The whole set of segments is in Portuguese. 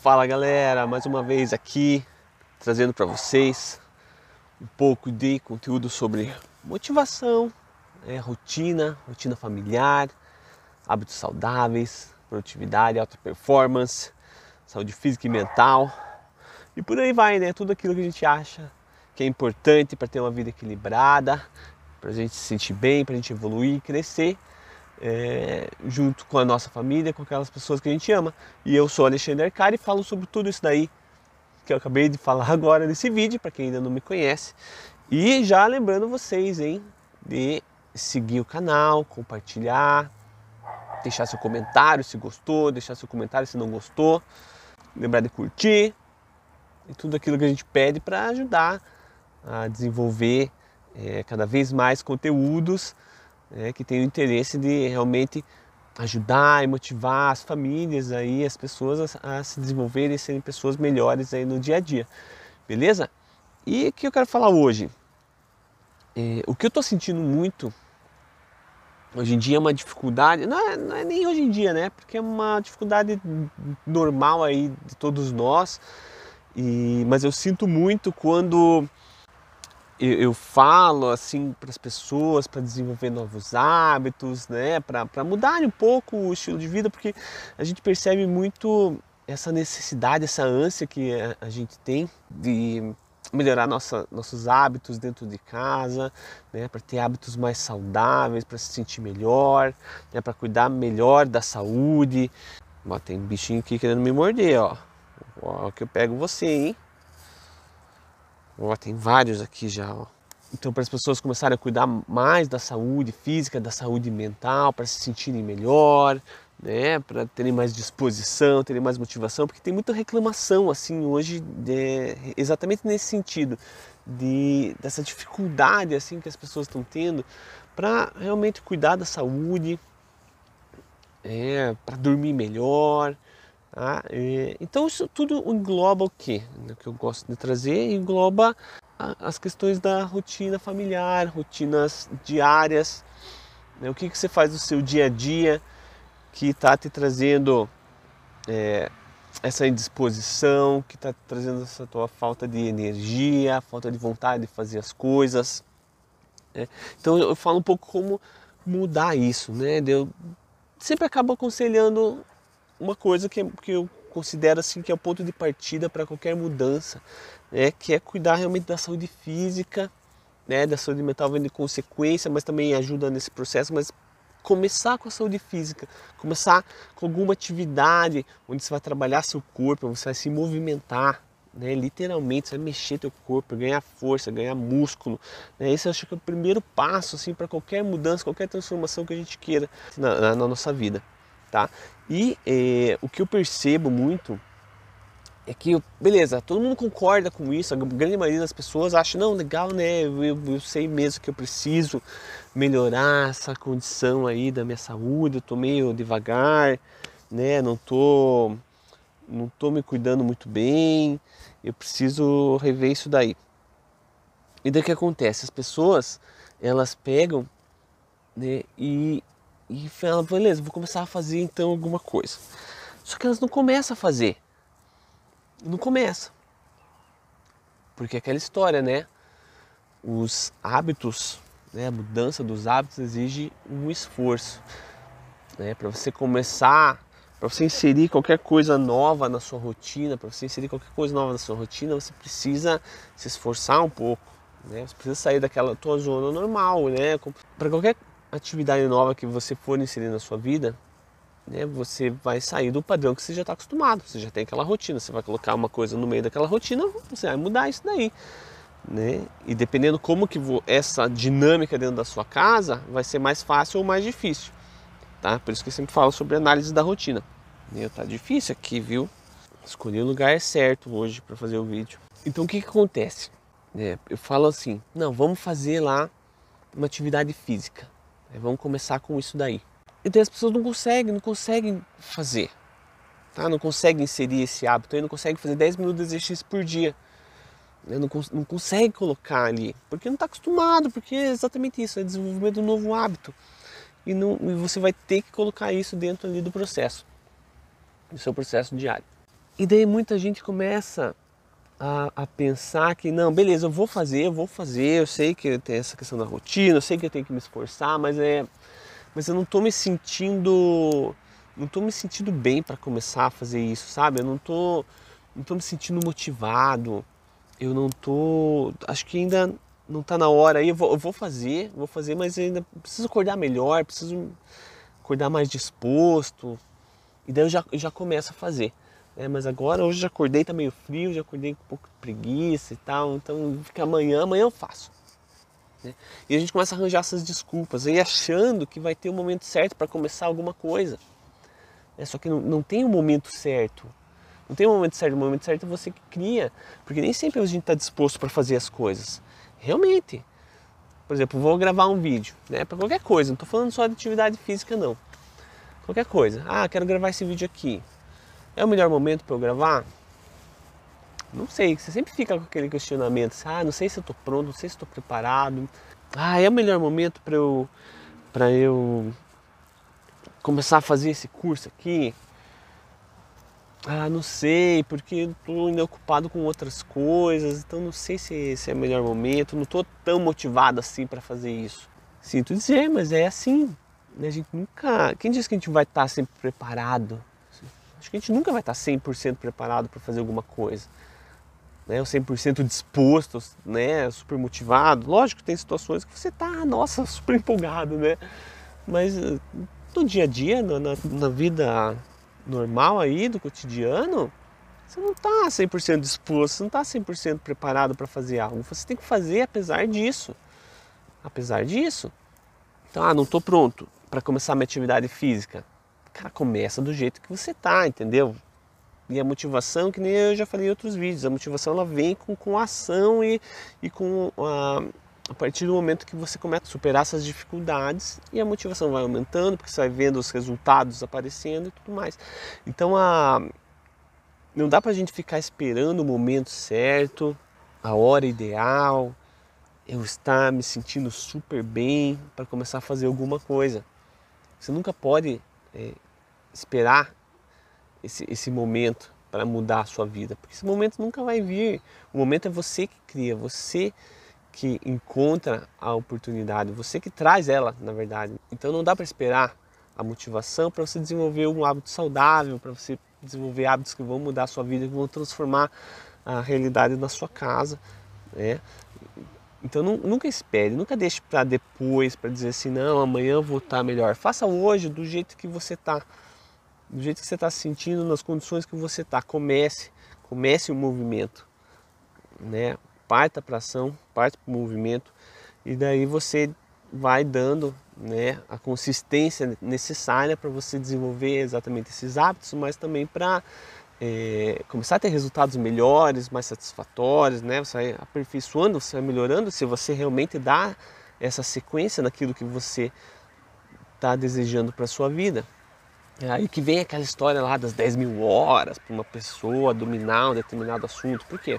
Fala galera, mais uma vez aqui trazendo para vocês um pouco de conteúdo sobre motivação, é, rotina, rotina familiar, hábitos saudáveis, produtividade, alta performance, saúde física e mental e por aí vai, né? Tudo aquilo que a gente acha que é importante para ter uma vida equilibrada, para a gente se sentir bem, para a gente evoluir, crescer é, junto com a nossa família, com aquelas pessoas que a gente ama. E eu sou Alexandre Arcari e falo sobre tudo isso daí que eu acabei de falar agora nesse vídeo, para quem ainda não me conhece. E já lembrando vocês, hein, de seguir o canal, compartilhar, deixar seu comentário se gostou, deixar seu comentário se não gostou, lembrar de curtir e tudo aquilo que a gente pede para ajudar a desenvolver é, cada vez mais conteúdos né, que tem o interesse de realmente ajudar e motivar as famílias aí, as pessoas a, a, se desenvolverem e serem pessoas melhores aí no dia a dia, beleza? E o que eu quero falar hoje? É, o que eu estou sentindo muito hoje em dia é uma dificuldade, não é, não é, nem hoje em dia, né? Porque é uma dificuldade normal aí de todos nós, e, mas eu sinto muito quando eu, eu falo assim para as pessoas para desenvolver novos hábitos, né, para mudar um pouco o estilo de vida, porque a gente percebe muito essa necessidade, essa ânsia que a, a gente tem de melhorar nossa, nossos hábitos dentro de casa, né, para ter hábitos mais saudáveis, para se sentir melhor, né, para cuidar melhor da saúde. Ó, tem um bichinho aqui querendo me morder, ó. Ó, que eu pego você, hein? Ó, tem vários aqui já, ó. Então, para as pessoas começarem a cuidar mais da saúde física, da saúde mental, para se sentirem melhor, né, para terem mais disposição, terem mais motivação, porque tem muita reclamação assim hoje, de, exatamente nesse sentido, de dessa dificuldade assim que as pessoas estão tendo para realmente cuidar da saúde, é, para dormir melhor, Tá? E, então isso tudo engloba o que? O que eu gosto de trazer engloba as questões da rotina familiar, rotinas diárias, né? o que, que você faz no seu dia a dia que está te trazendo é, essa indisposição, que está trazendo essa tua falta de energia, falta de vontade de fazer as coisas. Né? Então eu falo um pouco como mudar isso, né? Eu sempre acabo aconselhando uma coisa que, que eu considero assim que é o ponto de partida para qualquer mudança, né, que é cuidar realmente da saúde física, né, da saúde mental vem de consequência, mas também ajuda nesse processo, mas começar com a saúde física, começar com alguma atividade onde você vai trabalhar seu corpo, você vai se movimentar, né, literalmente, você vai mexer teu corpo, ganhar força, ganhar músculo. Né, esse eu acho que é o primeiro passo assim, para qualquer mudança, qualquer transformação que a gente queira na, na, na nossa vida tá? E é, o que eu percebo muito é que, beleza, todo mundo concorda com isso, a grande maioria das pessoas acha, não, legal, né, eu, eu sei mesmo que eu preciso melhorar essa condição aí da minha saúde, eu tô meio devagar, né, não tô, não tô me cuidando muito bem, eu preciso rever isso daí. E daí o que acontece? As pessoas, elas pegam né, e e fala, beleza, vou começar a fazer então alguma coisa. Só que elas não começam a fazer. Não começa. Porque é aquela história, né? Os hábitos, né? a mudança dos hábitos exige um esforço. Né? Para você começar, para você inserir qualquer coisa nova na sua rotina, para você inserir qualquer coisa nova na sua rotina, você precisa se esforçar um pouco. Né? Você precisa sair daquela tua zona normal, né? Para qualquer atividade nova que você for inserir na sua vida, né, você vai sair do padrão que você já está acostumado, você já tem aquela rotina, você vai colocar uma coisa no meio daquela rotina, você vai mudar isso daí. Né? E dependendo como que essa dinâmica dentro da sua casa, vai ser mais fácil ou mais difícil. Tá? Por isso que eu sempre falo sobre análise da rotina. Meu, tá difícil aqui, viu? Escolhi o lugar certo hoje para fazer o vídeo. Então o que, que acontece? É, eu falo assim, não, vamos fazer lá uma atividade física. É, vamos começar com isso daí. Então as pessoas não conseguem, não conseguem fazer. Tá? Não conseguem inserir esse hábito aí, não conseguem fazer 10 minutos de exercício por dia. Né? Não, não consegue colocar ali, porque não está acostumado, porque é exatamente isso, é desenvolvimento de um novo hábito. E, não, e você vai ter que colocar isso dentro ali do processo, do seu processo diário. E daí muita gente começa a, a, pensar que não, beleza, eu vou fazer, eu vou fazer, eu sei que tem essa questão da rotina, eu sei que eu tenho que me esforçar, mas é, mas eu não estou me sentindo, não estou me sentindo bem para começar a fazer isso, sabe? Eu não tô, não tô me sentindo motivado, eu não tô, acho que ainda não está na hora aí, eu vou, eu vou fazer, vou fazer, mas ainda preciso acordar melhor, preciso acordar mais disposto, e daí eu já, eu já começo a fazer. É, mas agora hoje já acordei, tá meio frio, já acordei com um pouco de preguiça e tal, então fica amanhã, amanhã eu faço. Né? E a gente começa a arranjar essas desculpas, aí achando que vai ter o um momento certo para começar alguma coisa. É, só que não, não tem o um momento certo. Não tem o um momento certo, o momento certo é você que cria, porque nem sempre a gente está disposto para fazer as coisas. Realmente. Por exemplo, vou gravar um vídeo, né, para qualquer coisa, não estou falando só de atividade física não. Qualquer coisa. Ah, quero gravar esse vídeo aqui. É o melhor momento para eu gravar? Não sei, você sempre fica com aquele questionamento, assim, ah, não sei se eu estou pronto, não sei se estou preparado. Ah, é o melhor momento para eu para eu começar a fazer esse curso aqui? Ah, não sei, porque estou ainda ocupado com outras coisas, então não sei se esse é o melhor momento, não estou tão motivado assim para fazer isso. Sinto dizer, mas é assim. Né? A gente nunca. Quem diz que a gente vai estar sempre preparado? Acho que a gente nunca vai estar 100% preparado para fazer alguma coisa. Né? Ou 100% disposto, né? super motivado. Lógico que tem situações que você está, nossa, super empolgado, né? Mas eh, no dia a dia, na, na vida normal aí, do cotidiano, você não está 100% disposto, você não está 100% preparado para fazer algo. Você tem que fazer apesar disso. Apesar disso. Então, ah, não estou pronto para começar minha atividade física. Cara, começa do jeito que você tá, entendeu? E a motivação, que nem eu já falei em outros vídeos, a motivação ela vem com, com ação e, e com a, a partir do momento que você começa a superar essas dificuldades e a motivação vai aumentando, porque você vai vendo os resultados aparecendo e tudo mais. Então a, não dá pra gente ficar esperando o momento certo, a hora ideal, eu estar me sentindo super bem para começar a fazer alguma coisa. Você nunca pode é, esperar esse, esse momento para mudar a sua vida, porque esse momento nunca vai vir. O momento é você que cria, você que encontra a oportunidade, você que traz ela, na verdade. Então não dá para esperar a motivação para você desenvolver um hábito saudável, para você desenvolver hábitos que vão mudar a sua vida, que vão transformar a realidade na sua casa, né? Então nunca espere, nunca deixe para depois, para dizer assim, não, amanhã eu vou estar tá melhor. Faça hoje do jeito que você está, do jeito que você está se sentindo, nas condições que você está. Comece, comece o movimento, né? Parta para ação, parte para o movimento e daí você vai dando né, a consistência necessária para você desenvolver exatamente esses hábitos, mas também para é, começar a ter resultados melhores, mais satisfatórios, né? Você vai aperfeiçoando, você vai melhorando se você realmente dá essa sequência naquilo que você está desejando para sua vida. É aí que vem aquela história lá das 10 mil horas para uma pessoa dominar um determinado assunto. Por quê?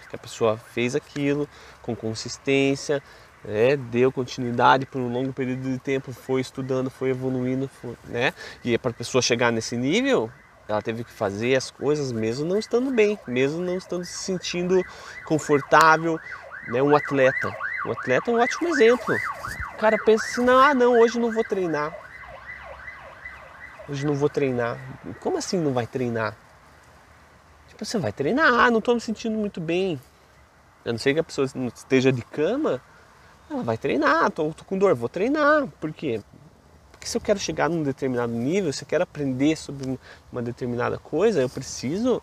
Porque a pessoa fez aquilo com consistência, né? deu continuidade por um longo período de tempo, foi estudando, foi evoluindo, foi, né? E para a pessoa chegar nesse nível, ela teve que fazer as coisas mesmo não estando bem, mesmo não estando se sentindo confortável, né? Um atleta. Um atleta é um ótimo exemplo. O cara pensa assim, ah não, hoje não vou treinar. Hoje não vou treinar. Como assim não vai treinar? Tipo, você vai treinar, ah, não estou me sentindo muito bem. A não ser que a pessoa esteja de cama, ela vai treinar, tô com dor, vou treinar. Por quê? Porque se eu quero chegar num determinado nível, se eu quero aprender sobre uma determinada coisa, eu preciso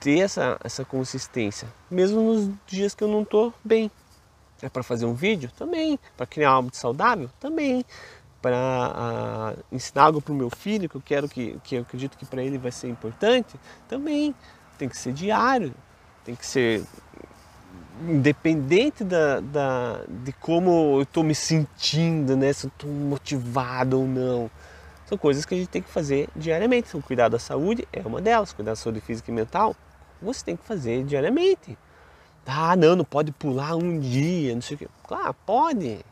ter essa, essa consistência, mesmo nos dias que eu não estou bem. É para fazer um vídeo? Também. Para criar algo saudável? Também. Para uh, ensinar algo para o meu filho que eu quero que, que eu acredito que para ele vai ser importante? Também. Tem que ser diário, tem que ser independente da, da, de como eu estou me sentindo, né? se estou motivado ou não. São coisas que a gente tem que fazer diariamente. Então, cuidar da saúde é uma delas, cuidar da saúde física e mental, você tem que fazer diariamente. Ah, não, não pode pular um dia, não sei o quê. Claro, pode,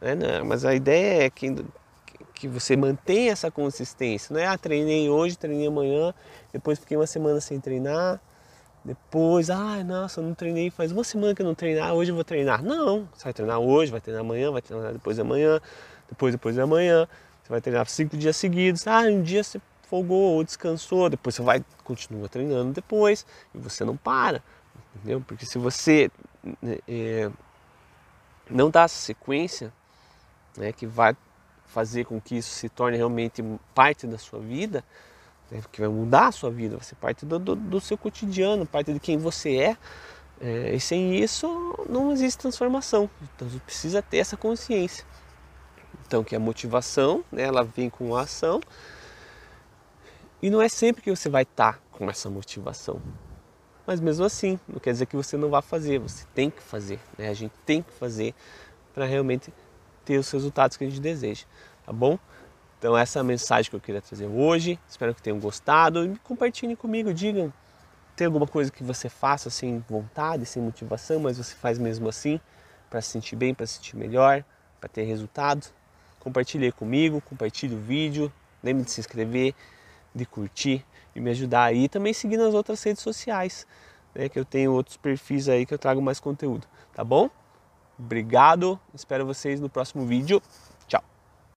né? mas a ideia é que, que você mantenha essa consistência. Não é, ah, treinei hoje, treinei amanhã, depois fiquei uma semana sem treinar, depois, ah, nossa, eu não treinei, faz uma semana que eu não treinar, hoje eu vou treinar. Não, você vai treinar hoje, vai treinar amanhã, vai treinar depois de amanhã, depois, depois de amanhã, você vai treinar cinco dias seguidos. Ah, um dia você folgou ou descansou, depois você vai, continua treinando depois, e você não para, entendeu? Porque se você é, não dá essa sequência, né, que vai fazer com que isso se torne realmente parte da sua vida, né, que vai mudar a sua vida, vai ser parte do, do, do seu cotidiano, parte de quem você é. é. E sem isso não existe transformação. Então você precisa ter essa consciência. Então que a motivação, né, ela vem com a ação. E não é sempre que você vai estar tá com essa motivação. Mas mesmo assim, não quer dizer que você não vá fazer, você tem que fazer. Né? A gente tem que fazer para realmente ter os resultados que a gente deseja, tá bom? Então essa é a mensagem que eu queria trazer hoje. Espero que tenham gostado e compartilhem comigo, digam tem alguma coisa que você faça sem vontade, sem motivação, mas você faz mesmo assim para se sentir bem, para se sentir melhor, para ter resultado. Compartilhe comigo, compartilhe o vídeo, lembre de se inscrever, de curtir e me ajudar aí. E também seguir nas outras redes sociais, né, que eu tenho outros perfis aí que eu trago mais conteúdo, tá bom? Obrigado, espero vocês no próximo vídeo.